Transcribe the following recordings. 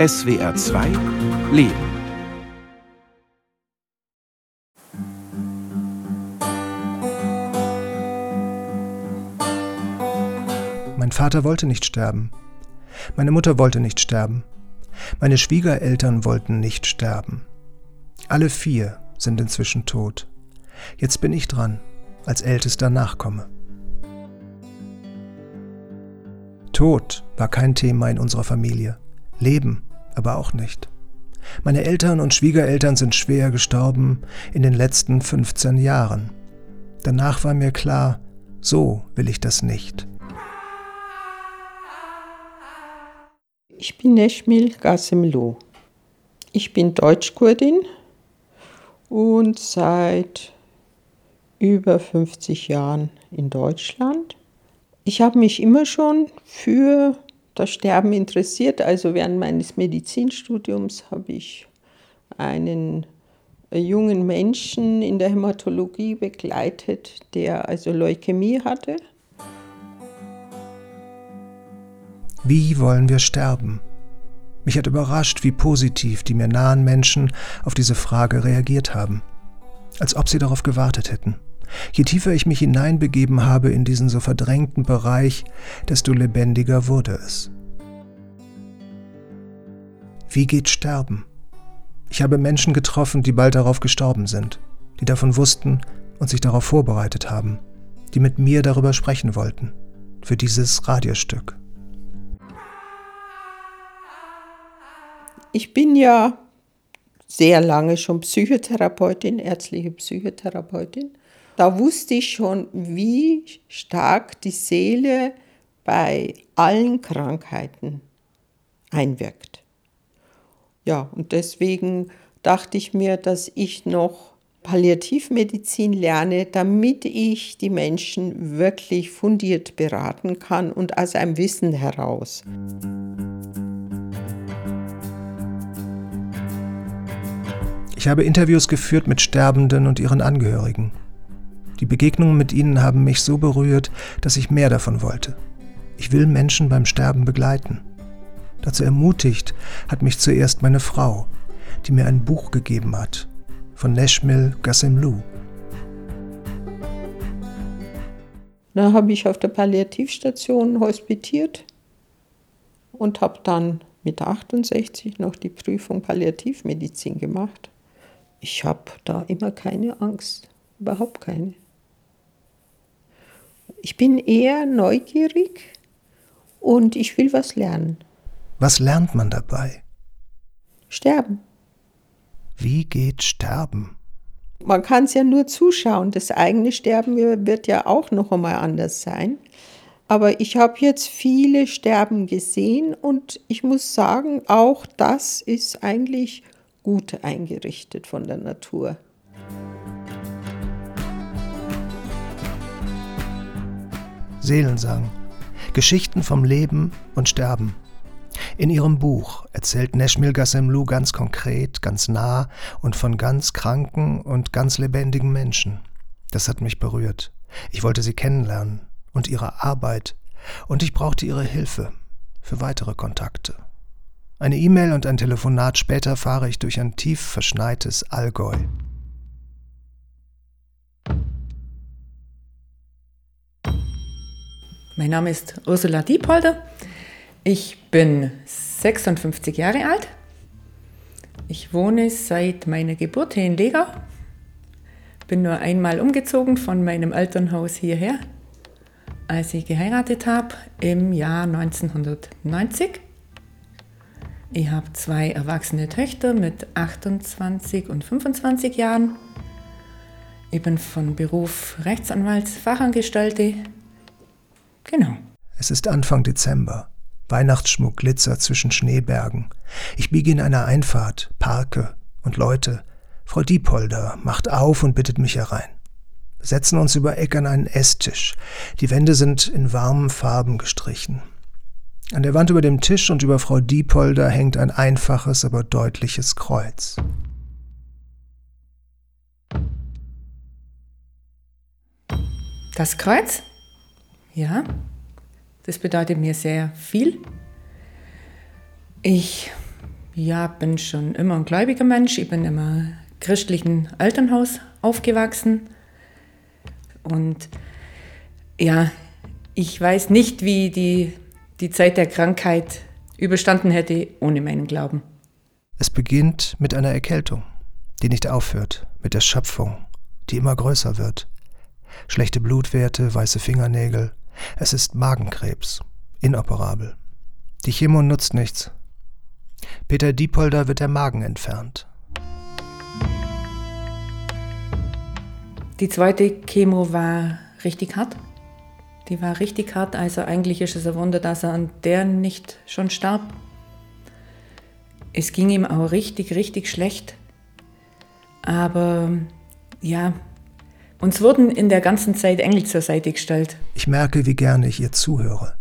SWR 2 Leben. Mein Vater wollte nicht sterben. Meine Mutter wollte nicht sterben. Meine Schwiegereltern wollten nicht sterben. Alle vier sind inzwischen tot. Jetzt bin ich dran, als ältester Nachkomme. Tod war kein Thema in unserer Familie. Leben aber auch nicht. Meine Eltern und Schwiegereltern sind schwer gestorben in den letzten 15 Jahren. Danach war mir klar, so will ich das nicht. Ich bin Neshmil Gasemlu. Ich bin Deutschkurdin und seit über 50 Jahren in Deutschland. Ich habe mich immer schon für das Sterben interessiert. Also während meines Medizinstudiums habe ich einen jungen Menschen in der Hämatologie begleitet, der also Leukämie hatte. Wie wollen wir sterben? Mich hat überrascht, wie positiv die mir nahen Menschen auf diese Frage reagiert haben. Als ob sie darauf gewartet hätten. Je tiefer ich mich hineinbegeben habe in diesen so verdrängten Bereich, desto lebendiger wurde es. Wie geht Sterben? Ich habe Menschen getroffen, die bald darauf gestorben sind, die davon wussten und sich darauf vorbereitet haben, die mit mir darüber sprechen wollten, für dieses Radiostück. Ich bin ja sehr lange schon Psychotherapeutin, ärztliche Psychotherapeutin da wusste ich schon, wie stark die Seele bei allen Krankheiten einwirkt. Ja, und deswegen dachte ich mir, dass ich noch Palliativmedizin lerne, damit ich die Menschen wirklich fundiert beraten kann und aus einem Wissen heraus. Ich habe Interviews geführt mit Sterbenden und ihren Angehörigen. Die Begegnungen mit ihnen haben mich so berührt, dass ich mehr davon wollte. Ich will Menschen beim Sterben begleiten. Dazu ermutigt hat mich zuerst meine Frau, die mir ein Buch gegeben hat, von Neshmil Gassemlu. Da habe ich auf der Palliativstation hospitiert und habe dann mit 68 noch die Prüfung Palliativmedizin gemacht. Ich habe da immer keine Angst, überhaupt keine. Ich bin eher neugierig und ich will was lernen. Was lernt man dabei? Sterben. Wie geht Sterben? Man kann es ja nur zuschauen. Das eigene Sterben wird ja auch noch einmal anders sein. Aber ich habe jetzt viele Sterben gesehen und ich muss sagen, auch das ist eigentlich gut eingerichtet von der Natur. Seelensang. Geschichten vom Leben und Sterben. In ihrem Buch erzählt Neshmil Gassemlu ganz konkret, ganz nah und von ganz kranken und ganz lebendigen Menschen. Das hat mich berührt. Ich wollte sie kennenlernen und ihre Arbeit und ich brauchte ihre Hilfe für weitere Kontakte. Eine E-Mail und ein Telefonat später fahre ich durch ein tief verschneites Allgäu. Mein Name ist Ursula Diepolder. Ich bin 56 Jahre alt. Ich wohne seit meiner Geburt hier in Lega. Bin nur einmal umgezogen von meinem Elternhaus hierher, als ich geheiratet habe im Jahr 1990. Ich habe zwei erwachsene Töchter mit 28 und 25 Jahren. Ich bin von Beruf Rechtsanwaltsfachangestellte Genau. Es ist Anfang Dezember. Weihnachtsschmuck glitzert zwischen Schneebergen. Ich biege in einer Einfahrt, parke und Leute. Frau Diepolder macht auf und bittet mich herein. Wir setzen uns über Eck an einen Esstisch. Die Wände sind in warmen Farben gestrichen. An der Wand über dem Tisch und über Frau Diepolder hängt ein einfaches, aber deutliches Kreuz. Das Kreuz ja, das bedeutet mir sehr viel. Ich ja, bin schon immer ein gläubiger Mensch. Ich bin immer christlichen Elternhaus aufgewachsen. Und ja, ich weiß nicht, wie die, die Zeit der Krankheit überstanden hätte ohne meinen Glauben. Es beginnt mit einer Erkältung, die nicht aufhört, mit der Schöpfung, die immer größer wird. Schlechte Blutwerte, weiße Fingernägel. Es ist Magenkrebs, inoperabel. Die Chemo nutzt nichts. Peter Diepolder wird der Magen entfernt. Die zweite Chemo war richtig hart. Die war richtig hart, also eigentlich ist es ein Wunder, dass er an der nicht schon starb. Es ging ihm auch richtig, richtig schlecht. Aber ja, uns wurden in der ganzen Zeit Engel zur Seite gestellt. Ich merke, wie gerne ich ihr zuhöre.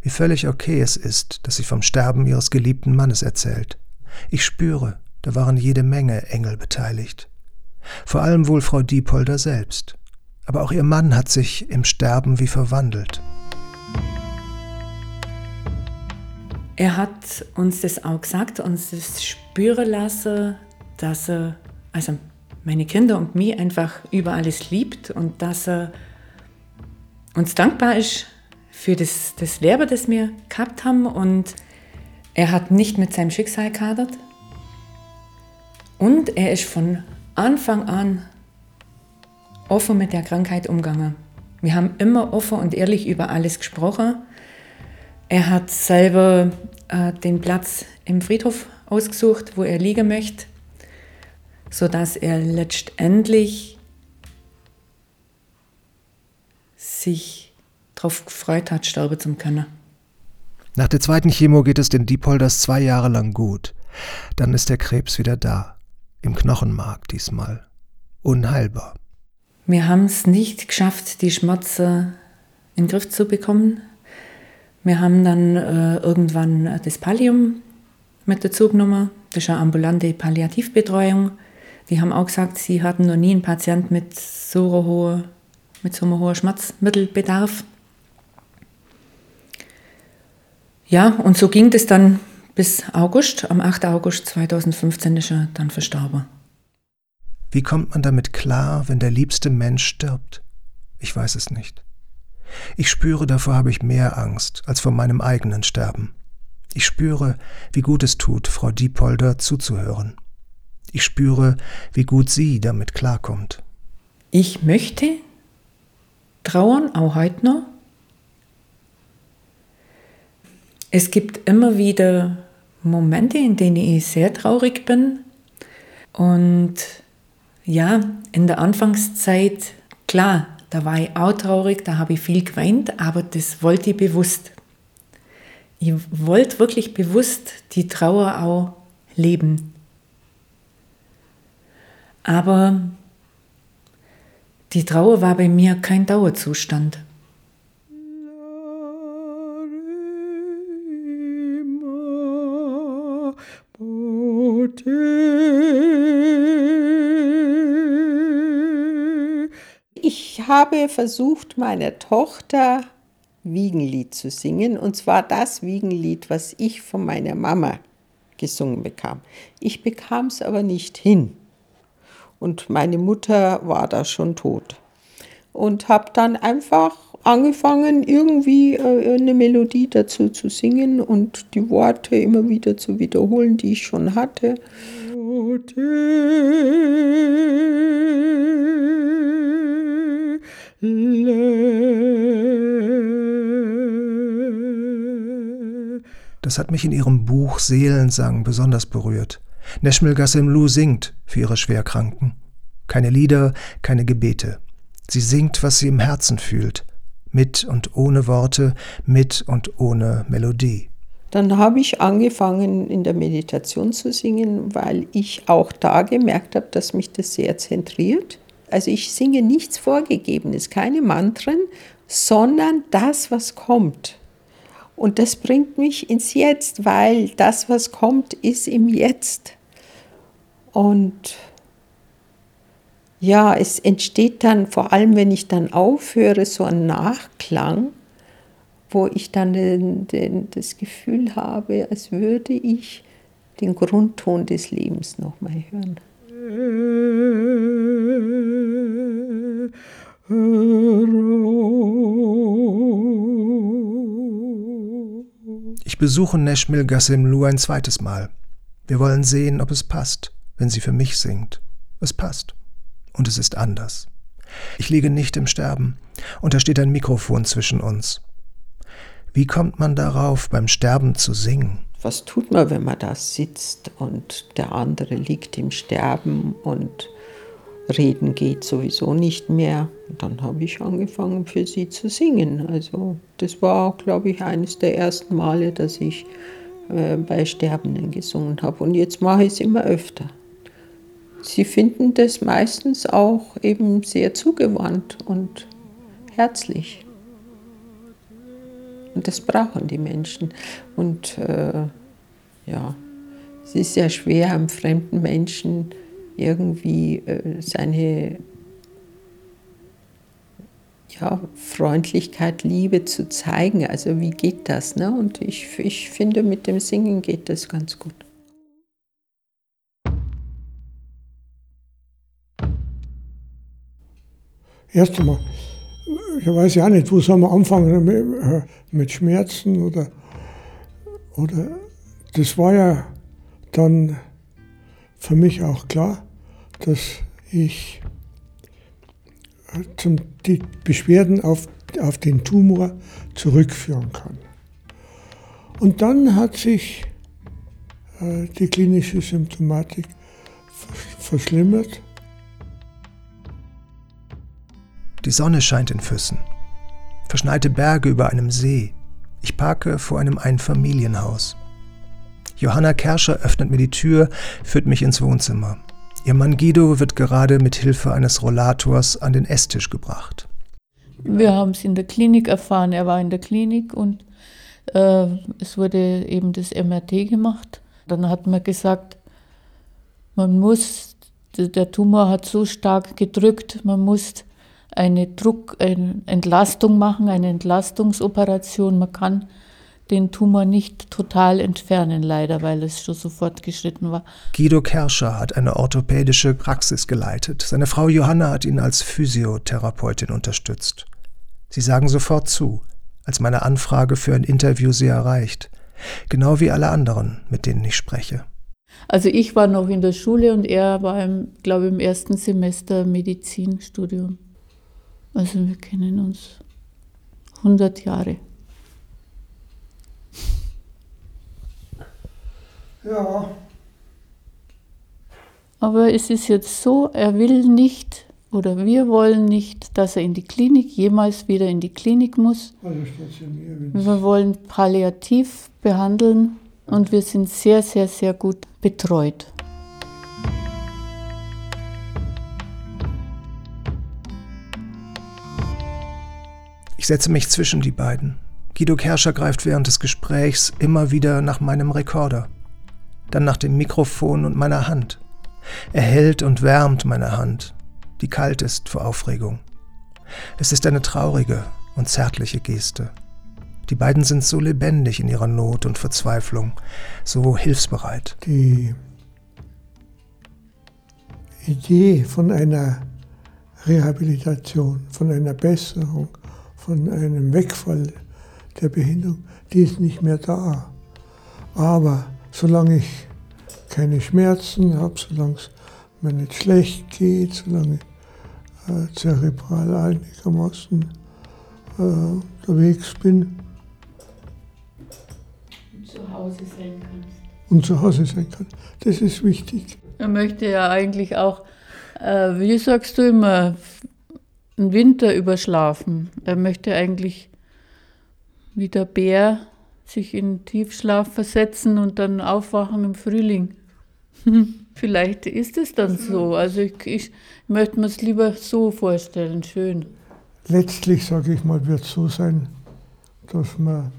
Wie völlig okay es ist, dass sie vom Sterben ihres geliebten Mannes erzählt. Ich spüre, da waren jede Menge Engel beteiligt. Vor allem wohl Frau Diepolder selbst. Aber auch ihr Mann hat sich im Sterben wie verwandelt. Er hat uns das auch gesagt, uns das spüren lassen, dass er, also meine Kinder und mich einfach über alles liebt und dass er uns dankbar ist für das, das Leben, das wir gehabt haben. Und er hat nicht mit seinem Schicksal kadert. Und er ist von Anfang an offen mit der Krankheit umgegangen. Wir haben immer offen und ehrlich über alles gesprochen. Er hat selber äh, den Platz im Friedhof ausgesucht, wo er liegen möchte, sodass er letztendlich sich darauf gefreut hat, sterben zu können. Nach der zweiten Chemo geht es den Diepolders zwei Jahre lang gut. Dann ist der Krebs wieder da. Im Knochenmark diesmal. Unheilbar. Wir haben es nicht geschafft, die Schmerzen in den Griff zu bekommen. Wir haben dann äh, irgendwann das Pallium mit dazu genommen. Das ist eine ambulante Palliativbetreuung. Die haben auch gesagt, sie hatten noch nie einen Patienten mit so hohem mit so einem hohen Schmerzmittelbedarf. Ja, und so ging das dann bis August. Am 8. August 2015 ist er dann verstorben. Wie kommt man damit klar, wenn der liebste Mensch stirbt? Ich weiß es nicht. Ich spüre, davor habe ich mehr Angst als vor meinem eigenen Sterben. Ich spüre, wie gut es tut, Frau Diepolder zuzuhören. Ich spüre, wie gut sie damit klarkommt. Ich möchte trauern, auch heute noch. Es gibt immer wieder Momente, in denen ich sehr traurig bin. Und ja, in der Anfangszeit, klar, da war ich auch traurig, da habe ich viel geweint, aber das wollte ich bewusst. Ich wollte wirklich bewusst die Trauer auch leben. Aber die Trauer war bei mir kein Dauerzustand. Ich habe versucht, meiner Tochter Wiegenlied zu singen, und zwar das Wiegenlied, was ich von meiner Mama gesungen bekam. Ich bekam es aber nicht hin. Und meine Mutter war da schon tot. Und habe dann einfach angefangen, irgendwie äh, eine Melodie dazu zu singen und die Worte immer wieder zu wiederholen, die ich schon hatte. Das hat mich in ihrem Buch Seelensang besonders berührt. Neshmil Gassemlu singt für ihre Schwerkranken. Keine Lieder, keine Gebete. Sie singt, was sie im Herzen fühlt, mit und ohne Worte, mit und ohne Melodie. Dann habe ich angefangen in der Meditation zu singen, weil ich auch da gemerkt habe, dass mich das sehr zentriert. Also ich singe nichts Vorgegebenes, keine Mantren, sondern das, was kommt. Und das bringt mich ins Jetzt, weil das, was kommt, ist im Jetzt. Und ja, es entsteht dann, vor allem wenn ich dann aufhöre, so ein Nachklang, wo ich dann den, den, das Gefühl habe, als würde ich den Grundton des Lebens nochmal hören. Ich besuche Nashmil Gassemlu ein zweites Mal. Wir wollen sehen, ob es passt, wenn sie für mich singt. Es passt. Und es ist anders. Ich liege nicht im Sterben, und da steht ein Mikrofon zwischen uns. Wie kommt man darauf, beim Sterben zu singen? Was tut man, wenn man da sitzt und der andere liegt im Sterben und reden geht sowieso nicht mehr? Und dann habe ich angefangen, für sie zu singen. Also das war, glaube ich, eines der ersten Male, dass ich äh, bei Sterbenden gesungen habe. Und jetzt mache ich es immer öfter. Sie finden das meistens auch eben sehr zugewandt und herzlich. Und das brauchen die Menschen. Und äh, ja, es ist sehr schwer, einem fremden Menschen irgendwie äh, seine ja, Freundlichkeit, Liebe zu zeigen. Also wie geht das? Ne? Und ich, ich finde, mit dem Singen geht das ganz gut. Erst einmal, ich weiß ja nicht, wo soll man anfangen mit, mit Schmerzen oder, oder das war ja dann für mich auch klar, dass ich zum, die Beschwerden auf, auf den Tumor zurückführen kann. Und dann hat sich äh, die klinische Symptomatik verschlimmert. Die Sonne scheint in Füssen. Verschneite Berge über einem See. Ich parke vor einem Einfamilienhaus. Johanna Kerscher öffnet mir die Tür, führt mich ins Wohnzimmer. Ihr Mann Guido wird gerade mit Hilfe eines Rollators an den Esstisch gebracht. Wir haben es in der Klinik erfahren. Er war in der Klinik und äh, es wurde eben das MRT gemacht. Dann hat man gesagt, man muss, der Tumor hat so stark gedrückt, man muss eine Druck, eine Entlastung machen, eine Entlastungsoperation. Man kann den Tumor nicht total entfernen, leider, weil es schon so fortgeschritten war. Guido Kerscher hat eine orthopädische Praxis geleitet. Seine Frau Johanna hat ihn als Physiotherapeutin unterstützt. Sie sagen sofort zu, als meine Anfrage für ein Interview sie erreicht. Genau wie alle anderen, mit denen ich spreche. Also ich war noch in der Schule und er war, im, glaube ich, im ersten Semester Medizinstudium. Also wir kennen uns 100 Jahre. Ja. Aber es ist jetzt so, er will nicht oder wir wollen nicht, dass er in die Klinik, jemals wieder in die Klinik muss. Also stationieren. Wir wollen palliativ behandeln und wir sind sehr, sehr, sehr gut betreut. Ich setze mich zwischen die beiden. Guido Kerscher greift während des Gesprächs immer wieder nach meinem Rekorder dann nach dem Mikrofon und meiner Hand. Er hält und wärmt meine Hand, die kalt ist vor Aufregung. Es ist eine traurige und zärtliche Geste. Die beiden sind so lebendig in ihrer Not und Verzweiflung, so hilfsbereit. Die Idee von einer Rehabilitation, von einer Besserung, von einem Wegfall der Behinderung, die ist nicht mehr da. Aber solange ich keine Schmerzen habe, solange es mir nicht schlecht geht, solange ich äh, zerebral einigermaßen äh, unterwegs bin. Und zu Hause sein kannst. Und zu Hause sein kann. Das ist wichtig. Er möchte ja eigentlich auch, äh, wie sagst du immer, einen Winter überschlafen. Er möchte eigentlich wie der Bär sich in Tiefschlaf versetzen und dann aufwachen im Frühling. Vielleicht ist es dann so. Also ich, ich möchte mir es lieber so vorstellen, schön. Letztlich, sage ich mal, wird es so sein, dass man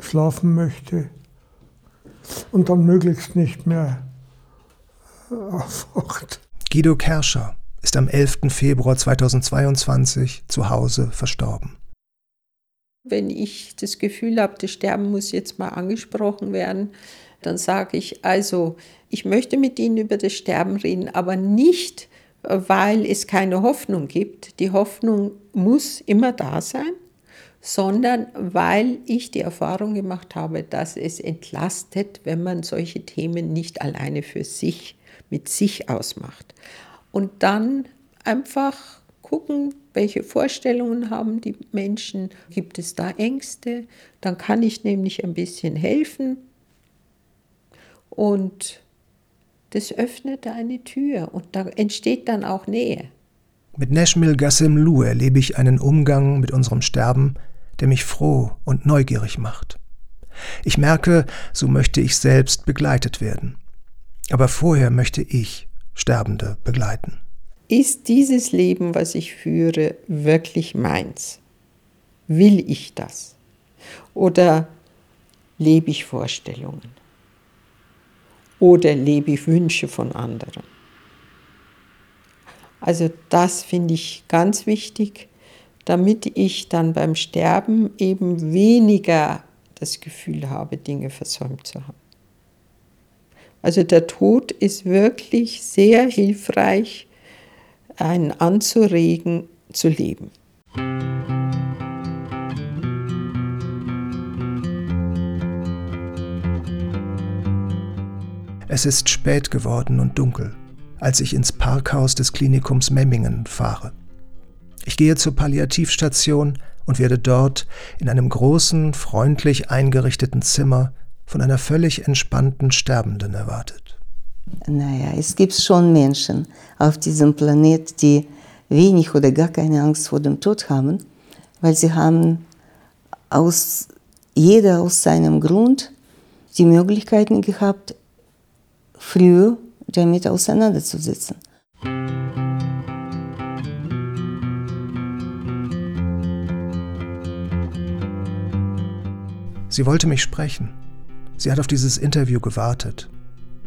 schlafen möchte und dann möglichst nicht mehr aufwacht. Guido Kerscher ist am 11. Februar 2022 zu Hause verstorben. Wenn ich das Gefühl habe, das Sterben muss jetzt mal angesprochen werden, dann sage ich, also ich möchte mit Ihnen über das Sterben reden, aber nicht, weil es keine Hoffnung gibt. Die Hoffnung muss immer da sein, sondern weil ich die Erfahrung gemacht habe, dass es entlastet, wenn man solche Themen nicht alleine für sich, mit sich ausmacht. Und dann einfach gucken, welche Vorstellungen haben die Menschen, gibt es da Ängste, dann kann ich nämlich ein bisschen helfen und das öffnet eine Tür und da entsteht dann auch Nähe. Mit Neshmil Gassim Lu erlebe ich einen Umgang mit unserem Sterben, der mich froh und neugierig macht. Ich merke, so möchte ich selbst begleitet werden. Aber vorher möchte ich Sterbende begleiten. Ist dieses Leben, was ich führe, wirklich meins? Will ich das? Oder lebe ich Vorstellungen? Oder lebe ich Wünsche von anderen? Also das finde ich ganz wichtig, damit ich dann beim Sterben eben weniger das Gefühl habe, Dinge versäumt zu haben. Also der Tod ist wirklich sehr hilfreich, einen anzuregen, zu leben. Es ist spät geworden und dunkel, als ich ins Parkhaus des Klinikums Memmingen fahre. Ich gehe zur Palliativstation und werde dort in einem großen, freundlich eingerichteten Zimmer von einer völlig entspannten Sterbenden erwartet. Naja, es gibt schon Menschen auf diesem Planet, die wenig oder gar keine Angst vor dem Tod haben, weil sie haben aus, jeder aus seinem Grund die Möglichkeiten gehabt, früher damit auseinanderzusetzen. Sie wollte mich sprechen. Sie hat auf dieses Interview gewartet.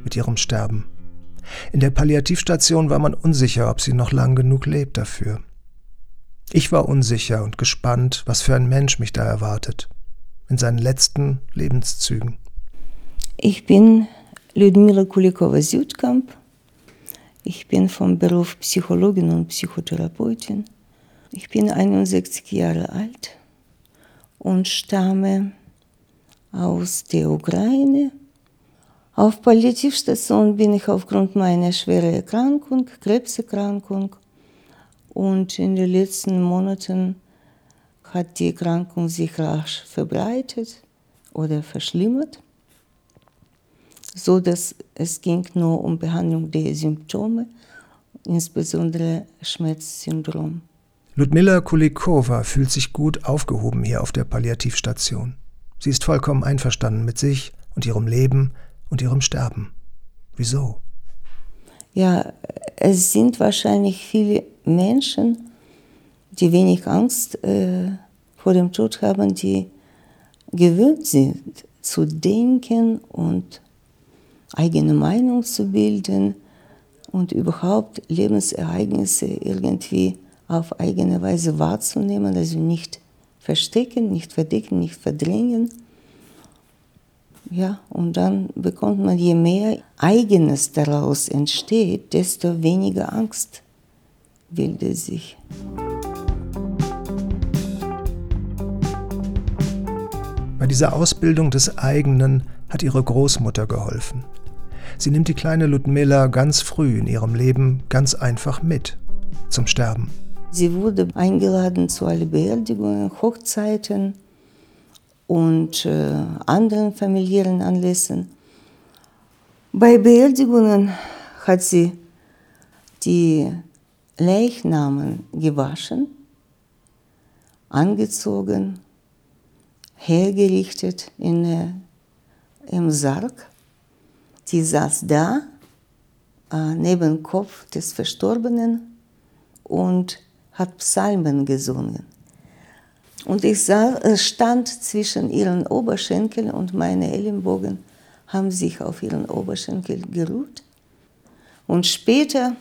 Mit ihrem Sterben. In der Palliativstation war man unsicher, ob sie noch lang genug lebt dafür. Ich war unsicher und gespannt, was für ein Mensch mich da erwartet. In seinen letzten Lebenszügen. Ich bin Ludmila Kulikova-Südkamp. Ich bin vom Beruf Psychologin und Psychotherapeutin. Ich bin 61 Jahre alt und stamme aus der Ukraine auf Palliativstation bin ich aufgrund meiner schweren Erkrankung, Krebserkrankung. Und in den letzten Monaten hat die Erkrankung sich rasch verbreitet oder verschlimmert, so dass es ging nur um Behandlung der Symptome, insbesondere Schmerzsyndrom. Ludmila Kulikova fühlt sich gut aufgehoben hier auf der Palliativstation. Sie ist vollkommen einverstanden mit sich und ihrem Leben und ihrem Sterben. Wieso? Ja, es sind wahrscheinlich viele Menschen, die wenig Angst äh, vor dem Tod haben, die gewöhnt sind zu denken und eigene Meinung zu bilden und überhaupt Lebensereignisse irgendwie auf eigene Weise wahrzunehmen, also nicht verstecken, nicht verdecken, nicht verdrängen. Ja, und dann bekommt man, je mehr Eigenes daraus entsteht, desto weniger Angst bildet sich. Bei dieser Ausbildung des eigenen hat ihre Großmutter geholfen. Sie nimmt die kleine Ludmilla ganz früh in ihrem Leben ganz einfach mit zum Sterben. Sie wurde eingeladen zu allen Beerdigungen, Hochzeiten und äh, anderen familiären Anlässen. Bei Beerdigungen hat sie die Leichnamen gewaschen, angezogen, hergerichtet in, äh, im Sarg. Die saß da, äh, neben Kopf des Verstorbenen und hat Psalmen gesungen. Und ich sah, stand zwischen ihren Oberschenkeln und meine Ellenbogen haben sich auf ihren Oberschenkel geruht. Und später,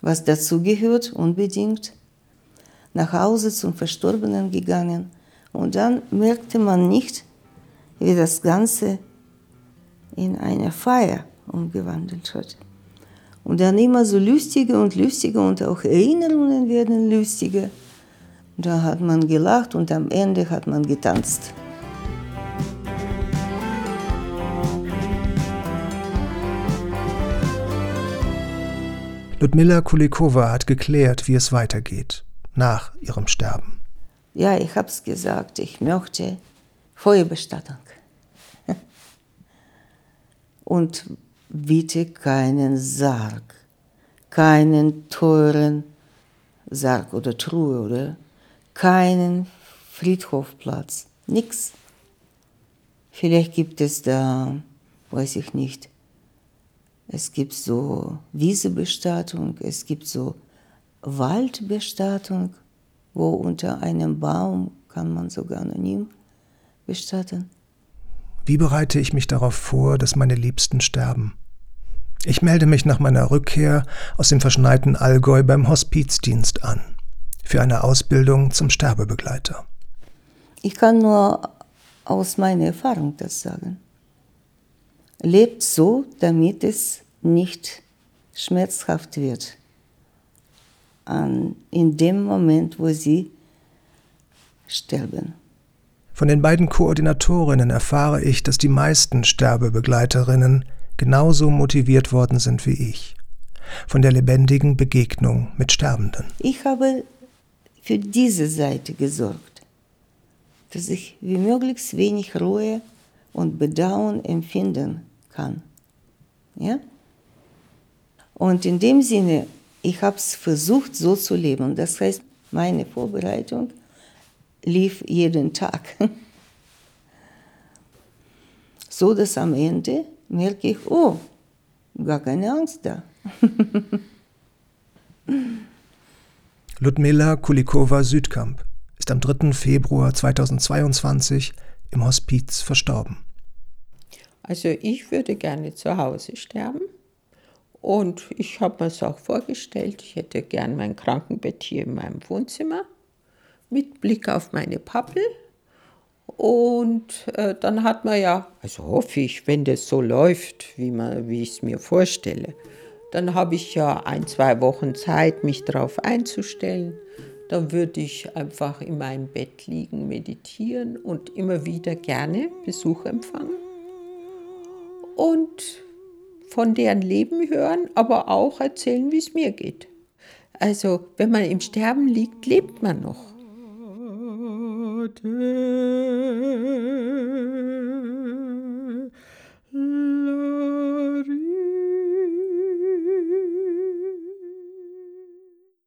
was dazu gehört, unbedingt, nach Hause zum Verstorbenen gegangen Und dann merkte man nicht, wie das Ganze in eine Feier umgewandelt hat. Und dann immer so lustiger und lustiger und auch Erinnerungen werden lustiger. Da hat man gelacht und am Ende hat man getanzt. Ludmilla Kulikova hat geklärt, wie es weitergeht, nach ihrem Sterben. Ja, ich habe es gesagt, ich möchte Feuerbestattung. Und bitte keinen Sarg, keinen teuren Sarg oder Truhe oder keinen Friedhofplatz, nichts. Vielleicht gibt es da, weiß ich nicht, es gibt so Wiesebestattung, es gibt so Waldbestattung, wo unter einem Baum kann man sogar anonym bestatten. Wie bereite ich mich darauf vor, dass meine Liebsten sterben? Ich melde mich nach meiner Rückkehr aus dem verschneiten Allgäu beim Hospizdienst an, für eine Ausbildung zum Sterbebegleiter. Ich kann nur aus meiner Erfahrung das sagen. Lebt so, damit es nicht schmerzhaft wird. An, in dem Moment, wo sie sterben. Von den beiden Koordinatorinnen erfahre ich, dass die meisten Sterbebegleiterinnen genauso motiviert worden sind wie ich. Von der lebendigen Begegnung mit Sterbenden. Ich habe für diese Seite gesorgt, dass ich wie möglichst wenig Ruhe und Bedauern empfinden kann. Ja? Und in dem Sinne, ich habe es versucht so zu leben. Das heißt, meine Vorbereitung lief jeden Tag. So dass am Ende merke ich, oh, gar keine Angst da. Ludmila Kulikova-Südkamp ist am 3. Februar 2022 im Hospiz verstorben. Also ich würde gerne zu Hause sterben. Und ich habe mir es auch vorgestellt, ich hätte gern mein Krankenbett hier in meinem Wohnzimmer mit Blick auf meine Pappel. Und äh, dann hat man ja, also hoffe ich, wenn das so läuft, wie, wie ich es mir vorstelle, dann habe ich ja ein, zwei Wochen Zeit, mich darauf einzustellen. Dann würde ich einfach in meinem Bett liegen, meditieren und immer wieder gerne Besuch empfangen. Und von deren Leben hören, aber auch erzählen, wie es mir geht. Also, wenn man im Sterben liegt, lebt man noch.